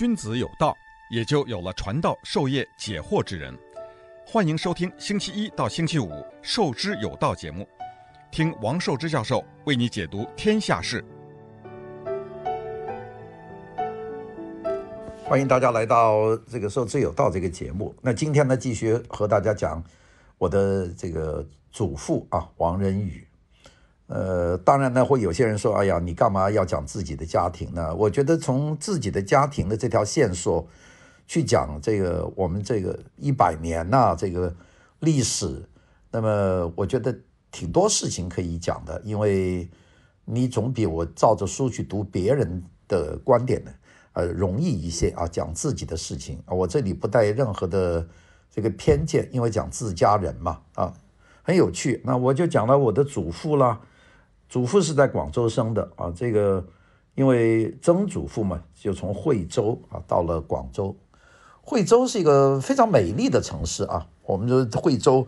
君子有道，也就有了传道授业解惑之人。欢迎收听星期一到星期五《授之有道》节目，听王寿之教授为你解读天下事。欢迎大家来到这个《授之有道》这个节目。那今天呢，继续和大家讲我的这个祖父啊，王仁宇。呃，当然呢，会有些人说：“哎呀，你干嘛要讲自己的家庭呢？”我觉得从自己的家庭的这条线索去讲这个我们这个一百年呐、这个历史，那么我觉得挺多事情可以讲的，因为你总比我照着书去读别人的观点呢，呃，容易一些啊。讲自己的事情，我这里不带任何的这个偏见，因为讲自家人嘛，啊，很有趣。那我就讲了我的祖父啦。祖父是在广州生的啊，这个因为曾祖父嘛，就从惠州啊到了广州。惠州是一个非常美丽的城市啊，我们就是惠州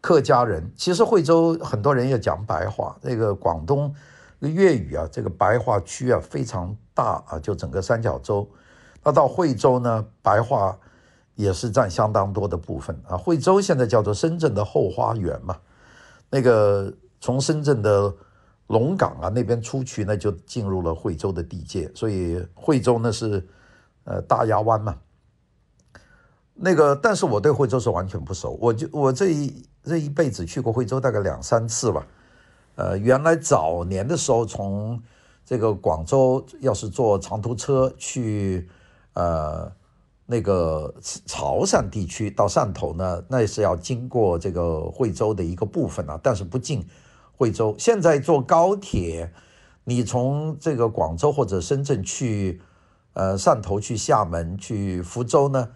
客家人。其实惠州很多人也讲白话，这个广东粤语啊，这个白话区啊非常大啊，就整个三角洲。那到惠州呢，白话也是占相当多的部分啊。惠州现在叫做深圳的后花园嘛，那个从深圳的。龙岗啊，那边出去呢，就进入了惠州的地界，所以惠州呢是呃大亚湾嘛。那个，但是我对惠州是完全不熟，我就我这一这一辈子去过惠州大概两三次吧。呃，原来早年的时候，从这个广州要是坐长途车去呃那个潮汕地区到汕头呢，那是要经过这个惠州的一个部分啊，但是不进。惠州现在坐高铁，你从这个广州或者深圳去，呃，汕头去厦门去福州呢，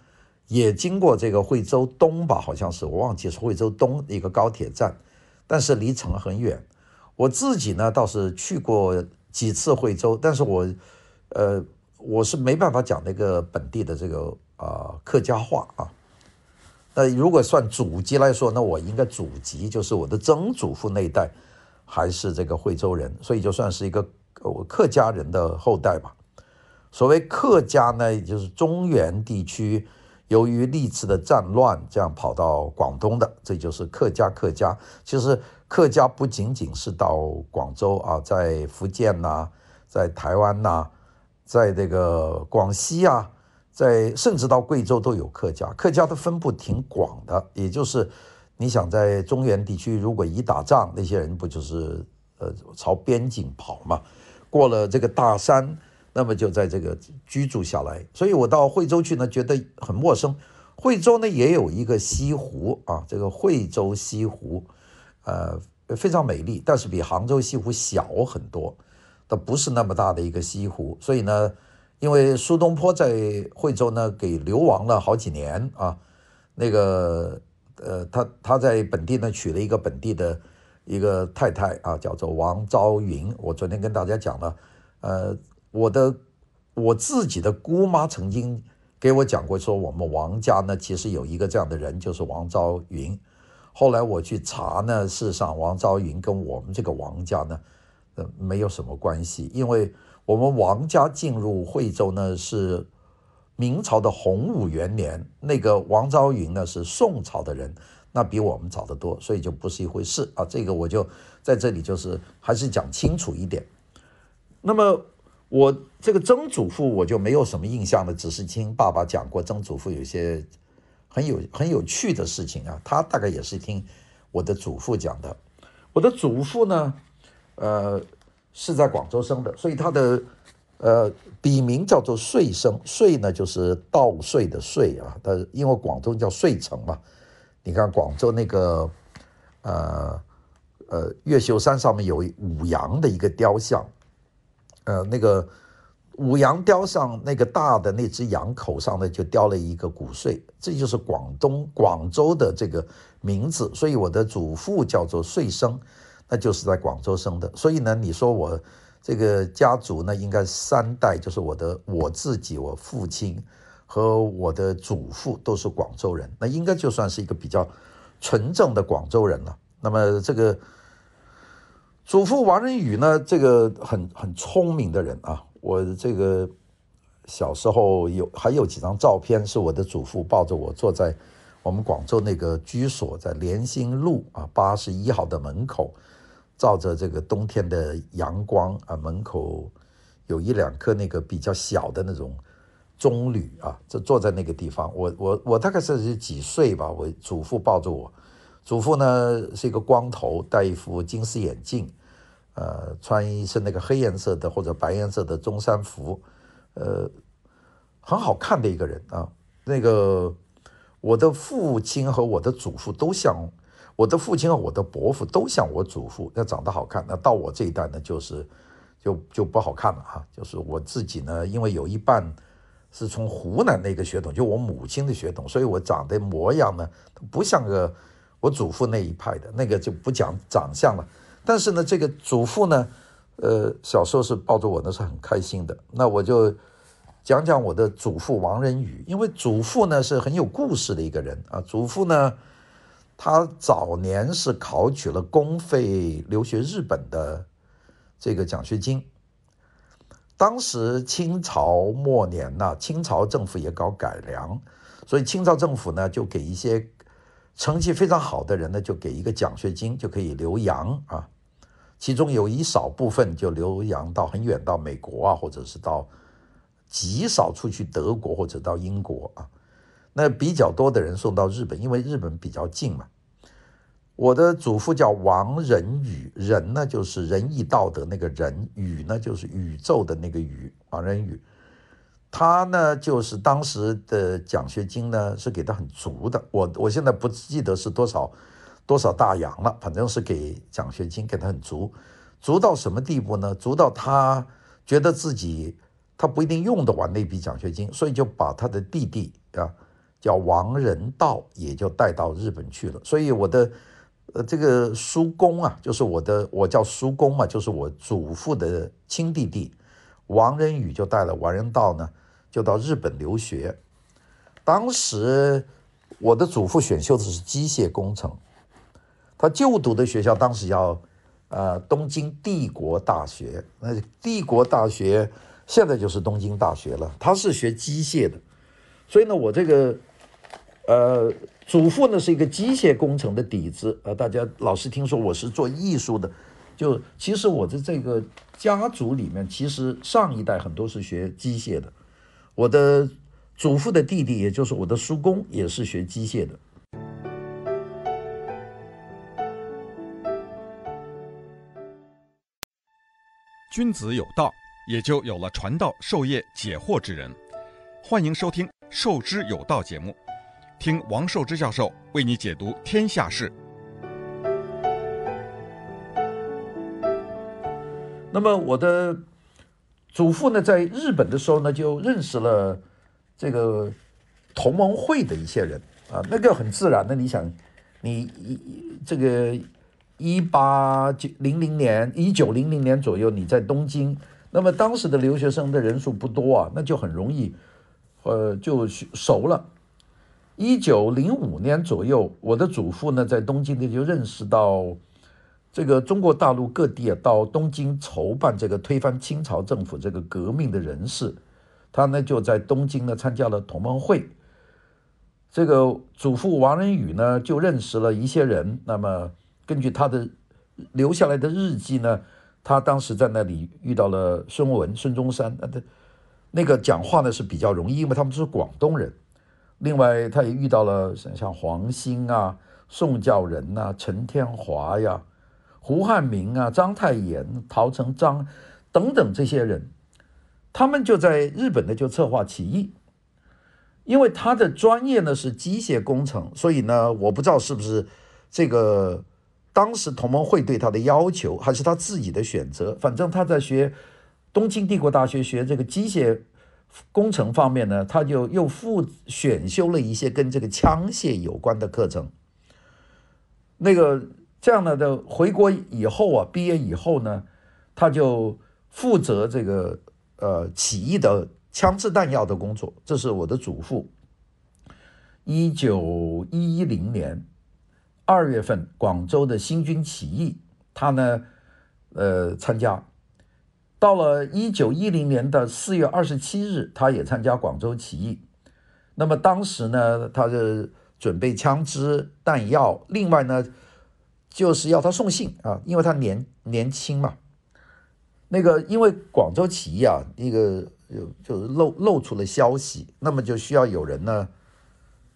也经过这个惠州东吧，好像是我忘记是惠州东一个高铁站，但是离城很远。我自己呢倒是去过几次惠州，但是我，呃，我是没办法讲那个本地的这个、呃、客家话啊。那如果算祖籍来说，那我应该祖籍就是我的曾祖父那一代。还是这个惠州人，所以就算是一个客家人的后代吧。所谓客家呢，也就是中原地区由于历次的战乱，这样跑到广东的，这就是客家。客家其实客家不仅仅是到广州啊，在福建呐、在台湾呐、在这个广西啊，在甚至到贵州都有客家。客家的分布挺广的，也就是。你想在中原地区，如果一打仗，那些人不就是呃朝边境跑嘛？过了这个大山，那么就在这个居住下来。所以我到惠州去呢，觉得很陌生。惠州呢也有一个西湖啊，这个惠州西湖，呃非常美丽，但是比杭州西湖小很多，它不是那么大的一个西湖。所以呢，因为苏东坡在惠州呢给流亡了好几年啊，那个。呃，他他在本地呢娶了一个本地的一个太太啊，叫做王昭云。我昨天跟大家讲了，呃，我的我自己的姑妈曾经给我讲过，说我们王家呢其实有一个这样的人，就是王昭云。后来我去查呢，事实上王昭云跟我们这个王家呢，呃，没有什么关系，因为我们王家进入惠州呢是。明朝的洪武元年，那个王昭云呢是宋朝的人，那比我们早得多，所以就不是一回事啊。这个我就在这里就是还是讲清楚一点。那么我这个曾祖父我就没有什么印象了，只是听爸爸讲过曾祖父有些很有很有趣的事情啊。他大概也是听我的祖父讲的。我的祖父呢，呃，是在广州生的，所以他的。呃，笔名叫做穗生，穗呢就是稻穗的穗啊。它因为广州叫穗城嘛，你看广州那个呃呃越秀山上面有五羊的一个雕像，呃，那个五羊雕像那个大的那只羊口上呢就雕了一个谷穗，这就是广东广州的这个名字。所以我的祖父叫做穗生，那就是在广州生的。所以呢，你说我。这个家族呢，应该三代，就是我的我自己、我父亲和我的祖父都是广州人，那应该就算是一个比较纯正的广州人了。那么这个祖父王仁宇呢，这个很很聪明的人啊，我这个小时候有还有几张照片，是我的祖父抱着我坐在我们广州那个居所，在联兴路啊八十一号的门口，照着这个冬天的阳光啊，门口有一两棵那个比较小的那种棕榈啊，就坐在那个地方，我我我大概是几岁吧，我祖父抱着我，祖父呢是一个光头，戴一副金丝眼镜。呃，穿一身那个黑颜色的或者白颜色的中山服，呃，很好看的一个人啊。那个我的父亲和我的祖父都像，我的父亲和我的伯父都像我祖父，那长得好看。那到我这一代呢，就是就就不好看了哈。就是我自己呢，因为有一半是从湖南那个血统，就我母亲的血统，所以我长得模样呢，不像个我祖父那一派的，那个就不讲长相了。但是呢，这个祖父呢，呃，小时候是抱着我呢，是很开心的。那我就讲讲我的祖父王仁宇，因为祖父呢是很有故事的一个人啊。祖父呢，他早年是考取了公费留学日本的这个奖学金。当时清朝末年呢，清朝政府也搞改良，所以清朝政府呢就给一些成绩非常好的人呢，就给一个奖学金，就可以留洋啊。其中有一少部分就留洋到很远，到美国啊，或者是到极少出去德国或者到英国啊。那比较多的人送到日本，因为日本比较近嘛。我的祖父叫王仁宇，仁呢就是仁义道德那个仁，宇呢就是宇宙的那个宇，王仁宇。他呢就是当时的奖学金呢是给的很足的，我我现在不记得是多少。多少大洋了？反正是给奖学金给他很足，足到什么地步呢？足到他觉得自己他不一定用得完那笔奖学金，所以就把他的弟弟啊叫王仁道也就带到日本去了。所以我的呃这个叔公啊，就是我的我叫叔公嘛，就是我祖父的亲弟弟王仁宇就带了王仁道呢，就到日本留学。当时我的祖父选修的是机械工程。他就读的学校当时叫呃东京帝国大学，那帝国大学现在就是东京大学了。他是学机械的，所以呢，我这个呃祖父呢是一个机械工程的底子啊。大家老是听说我是做艺术的，就其实我的这个家族里面，其实上一代很多是学机械的。我的祖父的弟弟，也就是我的叔公，也是学机械的。君子有道，也就有了传道授业解惑之人。欢迎收听《授之有道》节目，听王寿之教授为你解读天下事。那么我的祖父呢，在日本的时候呢，就认识了这个同盟会的一些人啊，那个很自然的。你想，你一这个。一八九零零年，一九零零年左右，你在东京，那么当时的留学生的人数不多啊，那就很容易，呃，就熟了。一九零五年左右，我的祖父呢，在东京呢就认识到这个中国大陆各地啊，到东京筹办这个推翻清朝政府这个革命的人士，他呢就在东京呢参加了同盟会。这个祖父王仁宇呢就认识了一些人，那么。根据他的留下来的日记呢，他当时在那里遇到了孙文、孙中山，那那个讲话呢是比较容易，因为他们是广东人。另外，他也遇到了像像黄兴啊、宋教仁呐、陈天华呀、胡汉民啊、章太炎、陶成章等等这些人，他们就在日本呢就策划起义。因为他的专业呢是机械工程，所以呢，我不知道是不是这个。当时同盟会对他的要求，还是他自己的选择。反正他在学东京帝国大学学这个机械工程方面呢，他就又复选修了一些跟这个枪械有关的课程。那个这样的的回国以后啊，毕业以后呢，他就负责这个呃起义的枪支弹药的工作。这是我的祖父，一九一零年。二月份，广州的新军起义，他呢，呃，参加。到了一九一零年的四月二十七日，他也参加广州起义。那么当时呢，他是准备枪支弹药，另外呢，就是要他送信啊，因为他年年轻嘛。那个因为广州起义啊，一个就就是漏漏出了消息，那么就需要有人呢，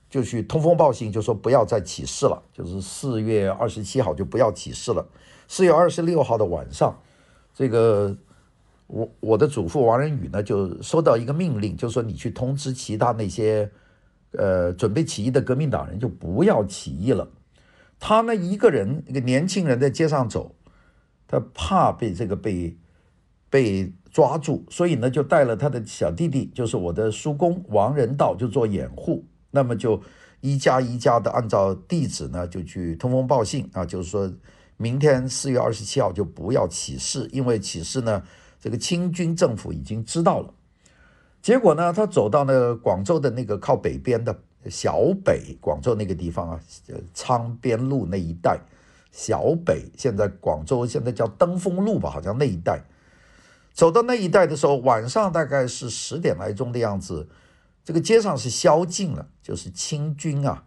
就去通风报信，就说不要再起事了，就是四月二十七号就不要起事了。四月二十六号的晚上，这个。我我的祖父王仁宇呢，就收到一个命令，就说你去通知其他那些，呃，准备起义的革命党人，就不要起义了。他呢，一个人一个年轻人在街上走，他怕被这个被被抓住，所以呢，就带了他的小弟弟，就是我的叔公王仁道，就做掩护。那么就一家一家的按照地址呢，就去通风报信啊，就是说明天四月二十七号就不要起事，因为起事呢。这个清军政府已经知道了，结果呢，他走到那广州的那个靠北边的小北，广州那个地方啊，昌边路那一带，小北现在广州现在叫登封路吧，好像那一带，走到那一带的时候，晚上大概是十点来钟的样子，这个街上是宵禁了，就是清军啊，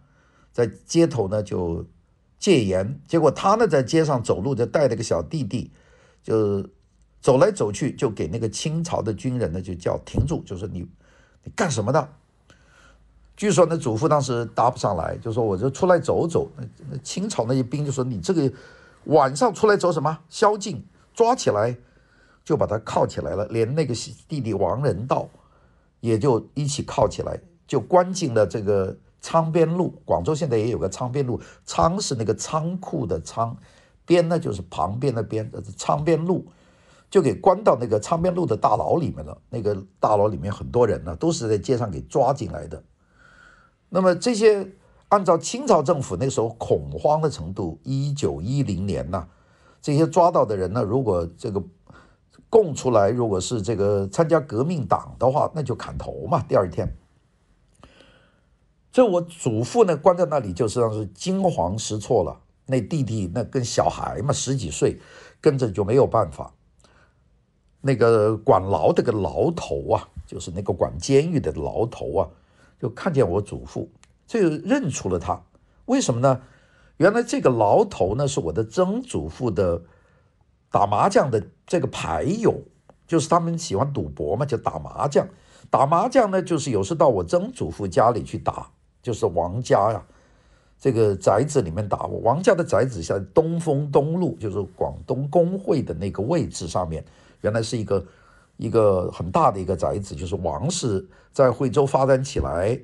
在街头呢就戒严，结果他呢在街上走路，就带了个小弟弟，就。走来走去，就给那个清朝的军人呢，就叫停住，就说你，你干什么的？据说那祖父当时答不上来，就说我就出来走走。那那清朝那些兵就说你这个晚上出来走什么？宵禁，抓起来就把他铐起来了，连那个弟弟王仁道也就一起铐起来，就关进了这个仓边路。广州现在也有个仓边路，仓是那个仓库的仓，边呢就是旁边的边，这是仓边路。就给关到那个昌边路的大牢里面了。那个大牢里面很多人呢，都是在街上给抓进来的。那么这些按照清朝政府那时候恐慌的程度，一九一零年呐，这些抓到的人呢，如果这个供出来，如果是这个参加革命党的话，那就砍头嘛。第二天，这我祖父呢关在那里，就实际上是惊慌失措了。那弟弟那跟小孩嘛，十几岁，跟着就没有办法。那个管牢的个牢头啊，就是那个管监狱的牢头啊，就看见我祖父，就认出了他。为什么呢？原来这个牢头呢，是我的曾祖父的打麻将的这个牌友，就是他们喜欢赌博嘛，就打麻将。打麻将呢，就是有时到我曾祖父家里去打，就是王家呀，这个宅子里面打。王家的宅子在东风东路，就是广东工会的那个位置上面。原来是一个一个很大的一个宅子，就是王氏在惠州发展起来，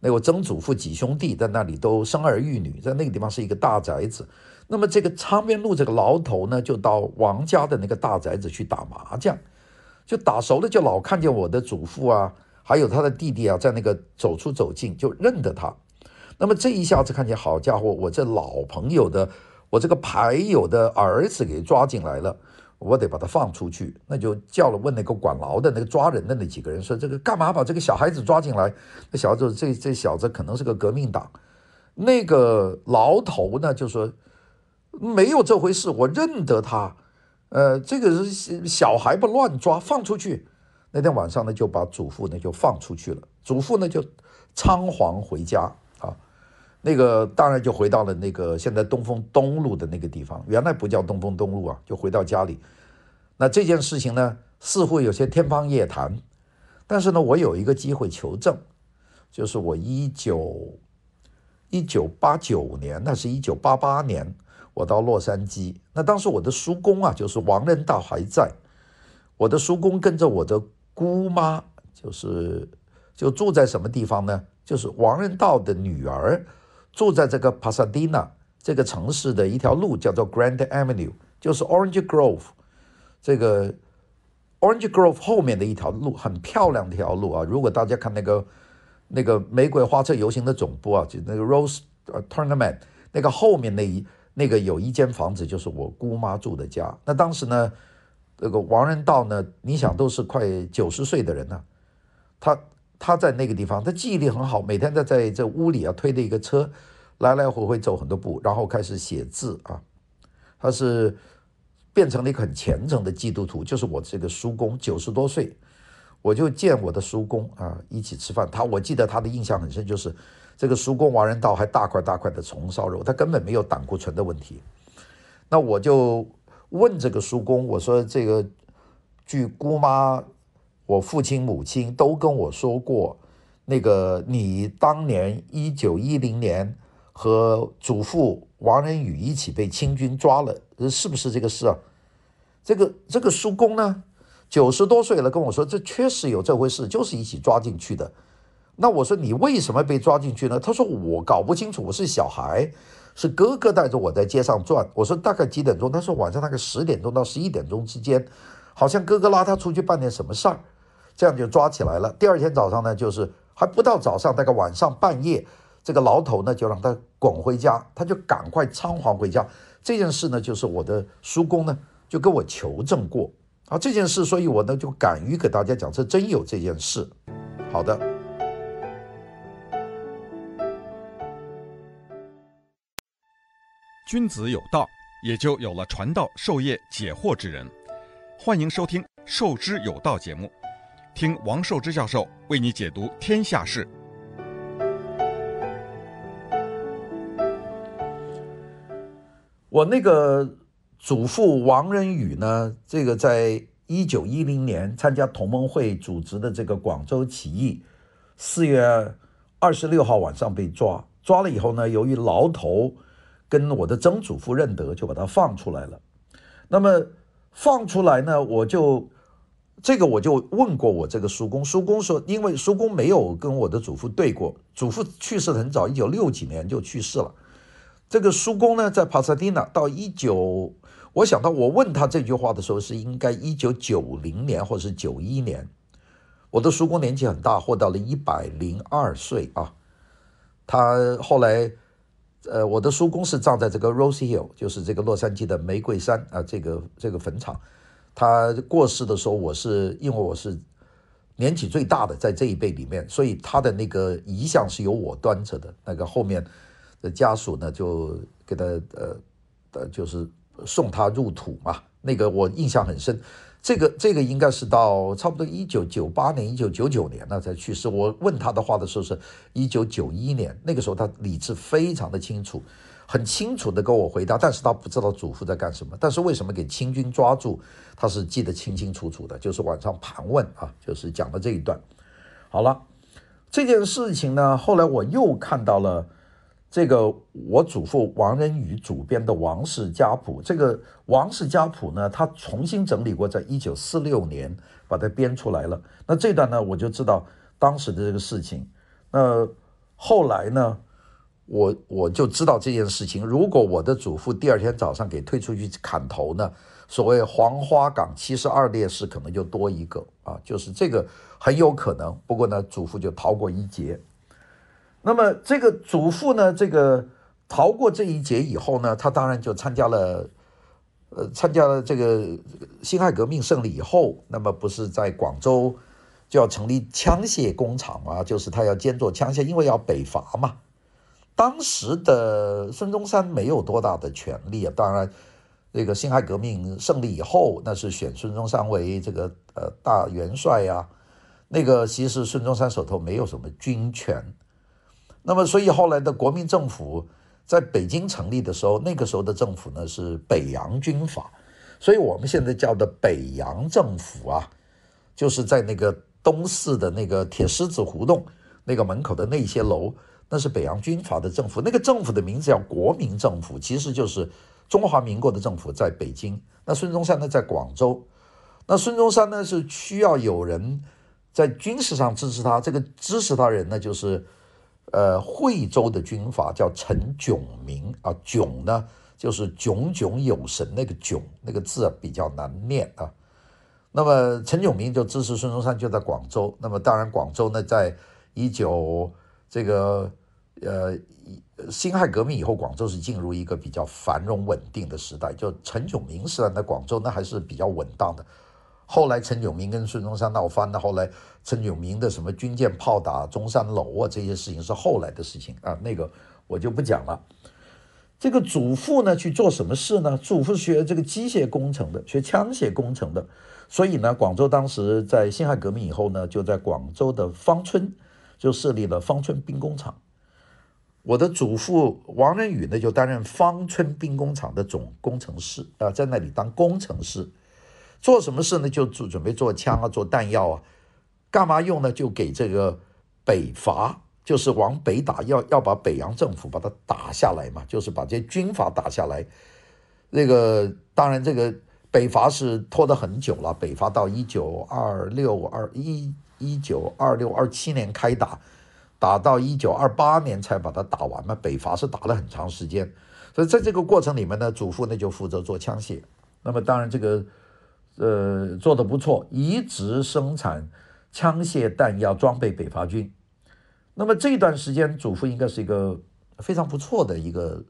那个曾祖父几兄弟在那里都生儿育女，在那个地方是一个大宅子。那么这个昌边路这个牢头呢，就到王家的那个大宅子去打麻将，就打熟了，就老看见我的祖父啊，还有他的弟弟啊，在那个走出走进，就认得他。那么这一下子看见，好家伙，我这老朋友的，我这个牌友的儿子给抓进来了。我得把他放出去，那就叫了问那个管牢的那个抓人的那几个人说：“这个干嘛把这个小孩子抓进来？那小子这这小子可能是个革命党。”那个牢头呢就说：“没有这回事，我认得他。呃，这个是小孩不乱抓，放出去。”那天晚上呢就把祖父呢就放出去了，祖父呢就仓皇回家。那个当然就回到了那个现在东风东路的那个地方，原来不叫东风东路啊，就回到家里。那这件事情呢，似乎有些天方夜谭，但是呢，我有一个机会求证，就是我一九一九八九年，那是一九八八年，我到洛杉矶，那当时我的叔公啊，就是王仁道还在，我的叔公跟着我的姑妈，就是就住在什么地方呢？就是王仁道的女儿。住在这个帕萨迪纳这个城市的一条路叫做 Grand Avenue，就是 Orange Grove，这个 Orange Grove 后面的一条路很漂亮的一条路啊。如果大家看那个那个玫瑰花车游行的总部啊，就那个 Rose Tournament 那个后面那一那个有一间房子就是我姑妈住的家。那当时呢，这个王仁道呢，你想都是快九十岁的人了，他。他在那个地方，他记忆力很好，每天在在这屋里啊推着一个车，来来回回走很多步，然后开始写字啊。他是变成了一个很虔诚的基督徒，就是我这个叔公九十多岁，我就见我的叔公啊，一起吃饭。他我记得他的印象很深，就是这个叔公王仁道还大块大块的红烧肉，他根本没有胆固醇的问题。那我就问这个叔公，我说这个据姑妈、我父亲、母亲都跟我说过，那个你当年一九一零年和祖父王仁宇一起被清军抓了。是不是这个事啊？这个这个叔公呢，九十多岁了，跟我说这确实有这回事，就是一起抓进去的。那我说你为什么被抓进去呢？他说我搞不清楚，我是小孩，是哥哥带着我在街上转。我说大概几点钟？他说晚上大概十点钟到十一点钟之间，好像哥哥拉他出去办点什么事儿，这样就抓起来了。第二天早上呢，就是还不到早上，大概晚上半夜，这个牢头呢就让他滚回家，他就赶快仓皇回家。这件事呢，就是我的叔公呢，就跟我求证过啊。这件事，所以我呢就敢于给大家讲，这真有这件事。好的，君子有道，也就有了传道授业解惑之人。欢迎收听《授之有道》节目，听王寿之教授为你解读天下事。我那个祖父王仁宇呢，这个在一九一零年参加同盟会组织的这个广州起义，四月二十六号晚上被抓，抓了以后呢，由于牢头跟我的曾祖父认得，就把他放出来了。那么放出来呢，我就这个我就问过我这个叔公，叔公说，因为叔公没有跟我的祖父对过，祖父去世很早，一九六几年就去世了。这个叔公呢，在帕萨蒂纳到一九，我想到我问他这句话的时候是应该一九九零年或是九一年。我的叔公年纪很大，活到了一百零二岁啊。他后来，呃，我的叔公是葬在这个 Rose Hill，就是这个洛杉矶的玫瑰山啊，这个这个坟场。他过世的时候，我是因为我是年纪最大的，在这一辈里面，所以他的那个遗像是由我端着的，那个后面。的家属呢，就给他呃呃，就是送他入土嘛。那个我印象很深，这个这个应该是到差不多一九九八年、一九九九年那才去世。我问他的话的时候是一九九一年，那个时候他理智非常的清楚，很清楚的跟我回答，但是他不知道祖父在干什么。但是为什么给清军抓住，他是记得清清楚楚的，就是晚上盘问啊，就是讲的这一段。好了，这件事情呢，后来我又看到了。这个我祖父王仁宇主编的《王氏家谱》，这个《王氏家谱》呢，他重新整理过，在一九四六年把它编出来了。那这段呢，我就知道当时的这个事情。那后来呢，我我就知道这件事情。如果我的祖父第二天早上给推出去砍头呢，所谓黄花岗七十二烈士可能就多一个啊，就是这个很有可能。不过呢，祖父就逃过一劫。那么这个祖父呢，这个逃过这一劫以后呢，他当然就参加了，呃，参加了这个辛亥革命胜利以后，那么不是在广州就要成立枪械工厂嘛，就是他要兼做枪械，因为要北伐嘛。当时的孙中山没有多大的权力啊，当然，这个辛亥革命胜利以后，那是选孙中山为这个呃大元帅呀，那个其实孙中山手头没有什么军权。那么，所以后来的国民政府在北京成立的时候，那个时候的政府呢是北洋军阀，所以我们现在叫的北洋政府啊，就是在那个东四的那个铁狮子胡同那个门口的那些楼，那是北洋军阀的政府。那个政府的名字叫国民政府，其实就是中华民国的政府在北京。那孙中山呢在广州，那孙中山呢是需要有人在军事上支持他，这个支持他人呢就是。呃，惠州的军阀叫陈炯明啊，炯呢就是炯炯有神那个炯那个字啊比较难念啊。那么陈炯明就支持孙中山，就在广州。那么当然，广州呢，在一九这个呃辛亥革命以后，广州是进入一个比较繁荣稳定的时代。就陈炯明时代的广州，那还是比较稳当的。后来陈炯明跟孙中山闹翻了，后来陈炯明的什么军舰炮打中山楼啊，这些事情是后来的事情啊，那个我就不讲了。这个祖父呢去做什么事呢？祖父学这个机械工程的，学枪械工程的。所以呢，广州当时在辛亥革命以后呢，就在广州的芳村就设立了方村兵工厂。我的祖父王仁宇呢，就担任方村兵工厂的总工程师啊，在那里当工程师，做什么事呢？就准准备做枪啊，做弹药啊，干嘛用呢？就给这个北伐。就是往北打，要要把北洋政府把它打下来嘛，就是把这些军阀打下来。那个当然，这个北伐是拖得很久了，北伐到一九二六二一一九二六二七年开打，打到一九二八年才把它打完嘛。北伐是打了很长时间，所以在这个过程里面呢，祖父呢就负责做枪械。那么当然这个呃做得不错，一直生产枪械弹药装备北伐军。那么这段时间，祖父应该是一个非常不错的一个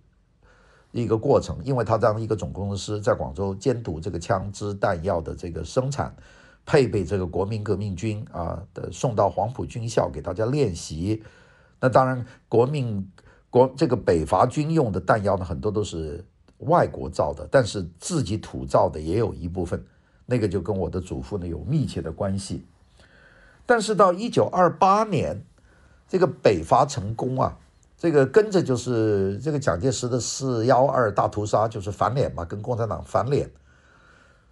一个过程，因为他当一个总工程师，在广州监督这个枪支弹药的这个生产，配备这个国民革命军啊的送到黄埔军校给大家练习。那当然，国民国这个北伐军用的弹药呢，很多都是外国造的，但是自己土造的也有一部分，那个就跟我的祖父呢有密切的关系。但是到一九二八年。这个北伐成功啊，这个跟着就是这个蒋介石的四幺二大屠杀，就是翻脸嘛，跟共产党翻脸。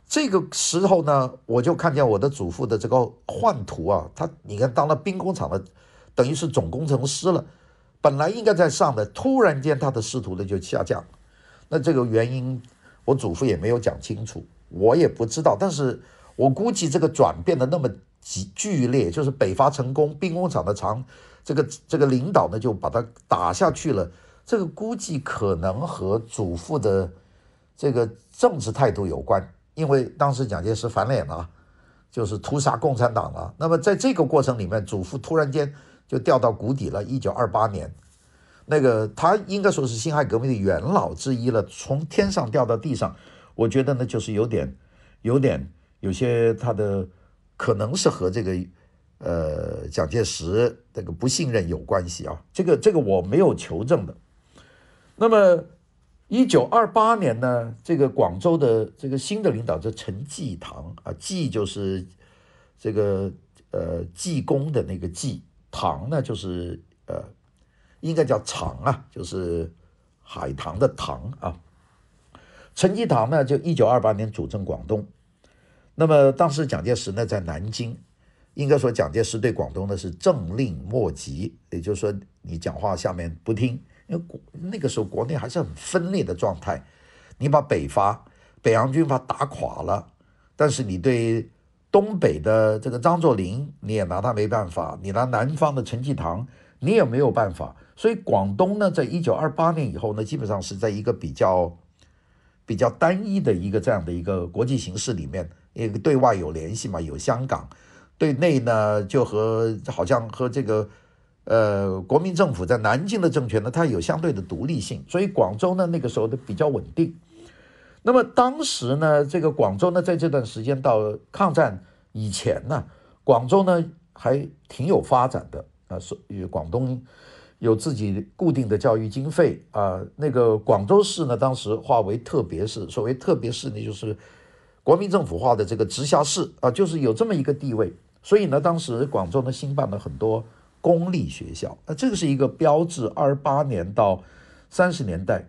这个时候呢，我就看见我的祖父的这个宦途啊，他你看当了兵工厂的，等于是总工程师了，本来应该在上的，突然间他的仕途呢就下降。那这个原因，我祖父也没有讲清楚，我也不知道，但是我估计这个转变的那么极剧烈，就是北伐成功，兵工厂的厂。这个这个领导呢，就把他打下去了。这个估计可能和祖父的这个政治态度有关，因为当时蒋介石翻脸了，就是屠杀共产党了。那么在这个过程里面，祖父突然间就掉到谷底了。一九二八年，那个他应该说是辛亥革命的元老之一了，从天上掉到地上，我觉得呢，就是有点、有点、有些他的可能是和这个。呃，蒋介石这个不信任有关系啊，这个这个我没有求证的。那么，一九二八年呢，这个广州的这个新的领导者陈济棠啊，济就是这个呃济公的那个济，棠呢就是呃应该叫厂啊，就是海棠的棠啊。陈济棠呢，就一九二八年主政广东，那么当时蒋介石呢在南京。应该说，蒋介石对广东呢是政令莫及，也就是说，你讲话下面不听，因为国那个时候国内还是很分裂的状态。你把北伐、北洋军阀打垮了，但是你对东北的这个张作霖，你也拿他没办法；你拿南方的陈济棠，你也没有办法。所以广东呢，在一九二八年以后呢，基本上是在一个比较比较单一的一个这样的一个国际形势里面，一个对外有联系嘛，有香港。对内呢，就和好像和这个，呃，国民政府在南京的政权呢，它有相对的独立性，所以广州呢那个时候的比较稳定。那么当时呢，这个广州呢，在这段时间到抗战以前呢，广州呢还挺有发展的啊，所以广东有自己固定的教育经费啊，那个广州市呢，当时划为特别市，所谓特别市呢，就是国民政府划的这个直辖市啊，就是有这么一个地位。所以呢，当时广州呢兴办了很多公立学校，那这个是一个标志。二八年到三十年代，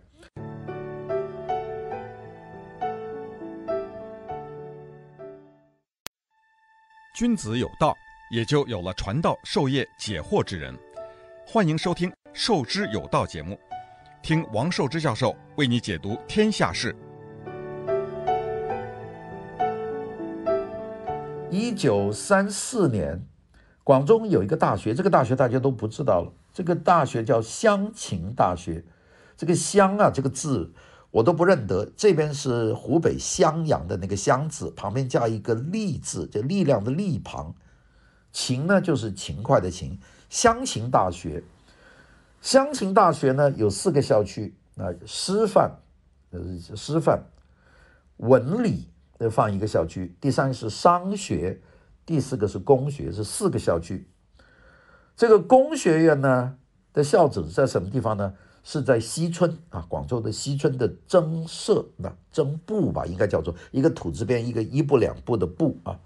君子有道，也就有了传道授业解惑之人。欢迎收听《授之有道》节目，听王寿之教授为你解读天下事。一九三四年，广州有一个大学，这个大学大家都不知道了。这个大学叫湘琴大学，这个湘啊，这个字我都不认得。这边是湖北襄阳的那个湘字，旁边加一个力字，就力量的力旁。琴呢，就是勤快的勤。湘琴大学，湘琴大学呢有四个校区啊，师范，呃，师范，文理。要放一个校区，第三是商学，第四个是工学，是四个校区。这个工学院呢的校址在什么地方呢？是在西村啊，广州的西村的增设那增部吧，应该叫做一个土字边一个一部两部的部啊，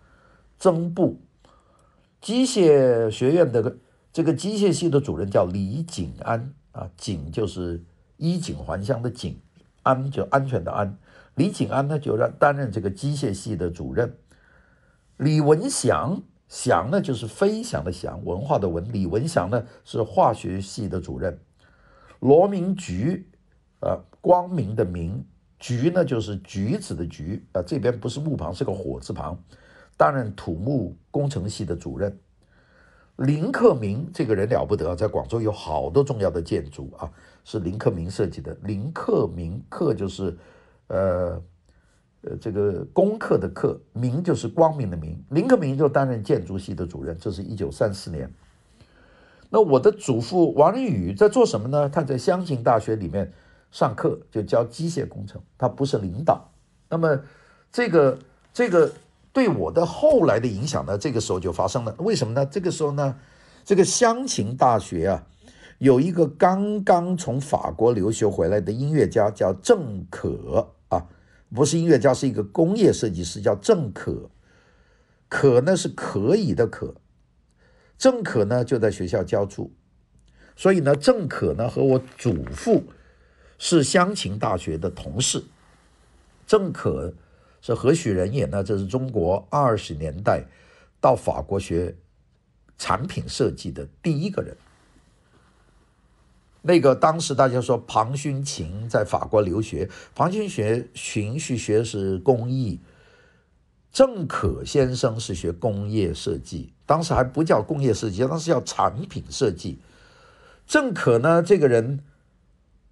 增部机械学院的这个机械系的主任叫李景安啊，景就是衣锦还乡的锦，安就安全的安，李景安呢就让担任这个机械系的主任，李文祥祥呢就是飞翔的翔，文化的文，李文祥呢是化学系的主任。罗明菊，呃，光明的明，菊呢就是橘子的橘，啊、这边不是木旁，是个火字旁，担任土木工程系的主任。林克明这个人了不得，在广州有好多重要的建筑啊，是林克明设计的。林克明，克就是，呃，呃，这个功课的课，明就是光明的明。林克明就担任建筑系的主任，这是一九三四年。那我的祖父王仁宇在做什么呢？他在湘琴大学里面上课，就教机械工程。他不是领导。那么，这个这个对我的后来的影响呢？这个时候就发生了。为什么呢？这个时候呢，这个湘琴大学啊，有一个刚刚从法国留学回来的音乐家叫郑可啊，不是音乐家，是一个工业设计师，叫郑可。可呢是可以的可。郑可呢就在学校教书，所以呢，郑可呢和我祖父是湘琴大学的同事。郑可是何许人也呢？这是中国二十年代到法国学产品设计的第一个人。那个当时大家说庞勋勤在法国留学，庞勋学循序学是工艺。郑可先生是学工业设计，当时还不叫工业设计，当时叫产品设计。郑可呢，这个人，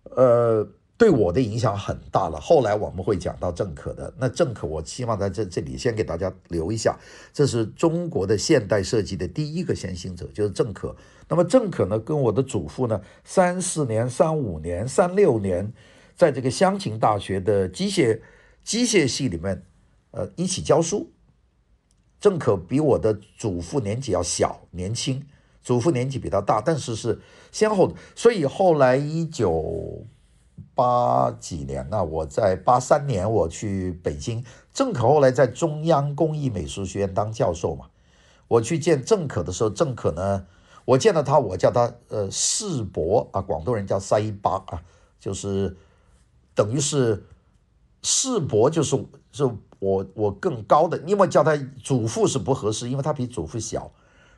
呃，对我的影响很大了。后来我们会讲到郑可的。那郑可，我希望在这这里先给大家留一下，这是中国的现代设计的第一个先行者，就是郑可。那么郑可呢，跟我的祖父呢，三四年、三五年、三六年，在这个湘琴大学的机械机械系里面。呃，一起教书，郑可比我的祖父年纪要小，年轻，祖父年纪比他大，但是是先后，所以后来一九八几年呢，我在八三年我去北京，郑可后来在中央工艺美术学院当教授嘛，我去见郑可的时候，郑可呢，我见到他，我叫他呃世伯啊，广东人叫塞巴啊，就是等于是世伯，就是是。我我更高的，因为叫他祖父是不合适，因为他比祖父小，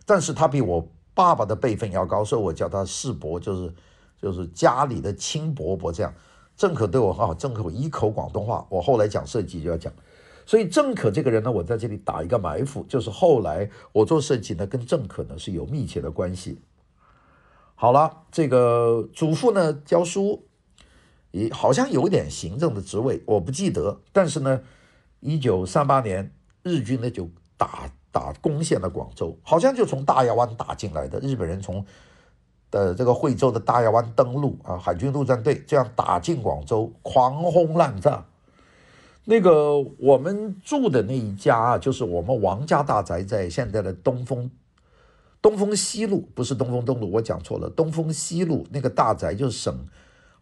但是他比我爸爸的辈分要高，所以我叫他世伯，就是就是家里的亲伯伯这样。郑可对我很好，郑可一口广东话，我后来讲设计就要讲，所以郑可这个人呢，我在这里打一个埋伏，就是后来我做设计呢，跟郑可呢是有密切的关系。好了，这个祖父呢教书，也好像有点行政的职位，我不记得，但是呢。一九三八年，日军呢就打打攻陷了广州，好像就从大亚湾打进来的。日本人从的这个惠州的大亚湾登陆啊，海军陆战队这样打进广州，狂轰滥炸。那个我们住的那一家啊，就是我们王家大宅，在现在的东风东风西路，不是东风东路，我讲错了，东风西路那个大宅就是省。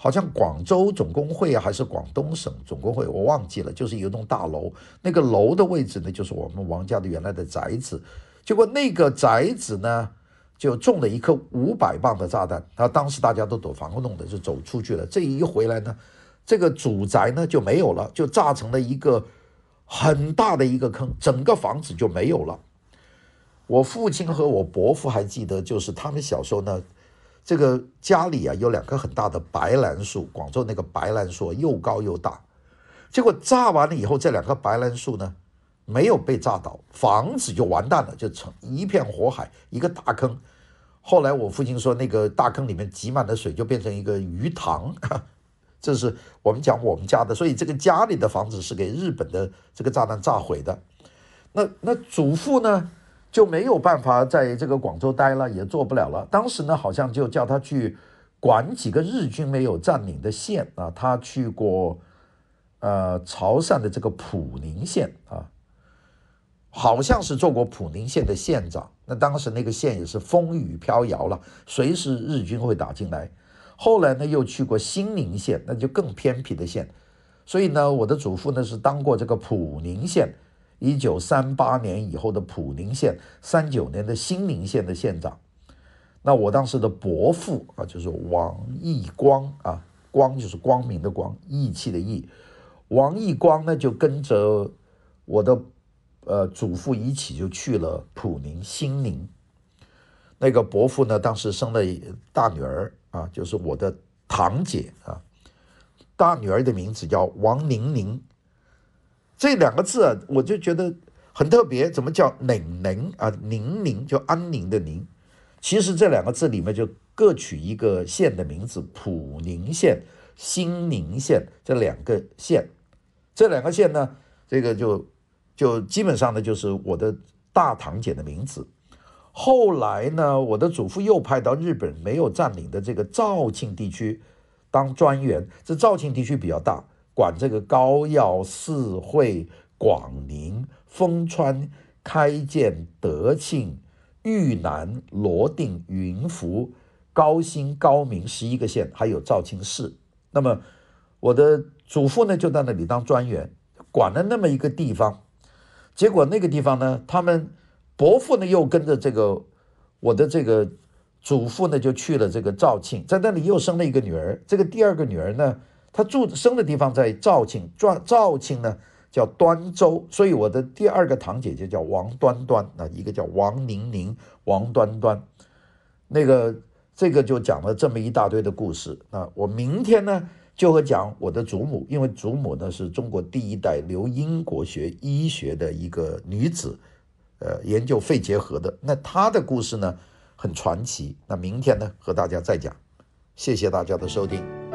好像广州总工会啊，还是广东省总工会，我忘记了。就是一栋大楼，那个楼的位置呢，就是我们王家的原来的宅子。结果那个宅子呢，就中了一颗五百磅的炸弹。他当时大家都躲防空洞的，就走出去了。这一回来呢，这个主宅呢就没有了，就炸成了一个很大的一个坑，整个房子就没有了。我父亲和我伯父还记得，就是他们小时候呢。这个家里啊有两棵很大的白兰树，广州那个白兰树又高又大。结果炸完了以后，这两棵白兰树呢没有被炸倒，房子就完蛋了，就成一片火海，一个大坑。后来我父亲说，那个大坑里面挤满了水，就变成一个鱼塘。这是我们讲我们家的，所以这个家里的房子是给日本的这个炸弹炸毁的。那那祖父呢？就没有办法在这个广州待了，也做不了了。当时呢，好像就叫他去管几个日军没有占领的县啊。他去过呃潮汕的这个普宁县啊，好像是做过普宁县的县长。那当时那个县也是风雨飘摇了，随时日军会打进来。后来呢又去过新宁县，那就更偏僻的县。所以呢，我的祖父呢是当过这个普宁县，一九三八年以后的普宁县，三九年的新宁县的县长。那我当时的伯父啊，就是王义光啊，光就是光明的光，义气的义。王义光呢就跟着我的呃祖父一起就去了普宁兴宁。那个伯父呢，当时生了大女儿啊，就是我的堂姐啊，大女儿的名字叫王宁宁。这两个字啊，我就觉得很特别，怎么叫宁宁啊？宁宁就安宁的宁。其实这两个字里面就各取一个县的名字，普宁县、兴宁县这两个县，这两个县呢，这个就就基本上呢就是我的大堂姐的名字。后来呢，我的祖父又派到日本没有占领的这个肇庆地区当专员。这肇庆地区比较大，管这个高要、四会、广宁、丰川、开建、德庆、豫南、罗定、云浮、高新、高明十一个县，还有肇庆市。那么我的祖父呢，就在那里当专员，管了那么一个地方。结果那个地方呢，他们。伯父呢，又跟着这个我的这个祖父呢，就去了这个肇庆，在那里又生了一个女儿。这个第二个女儿呢，她住生的地方在肇庆，肇肇庆呢叫端州，所以我的第二个堂姐就叫王端端啊，一个叫王宁宁，王端端。那个这个就讲了这么一大堆的故事啊。我明天呢就会讲我的祖母，因为祖母呢是中国第一代留英国学医学的一个女子。呃，研究肺结核的，那她的故事呢，很传奇。那明天呢，和大家再讲。谢谢大家的收听。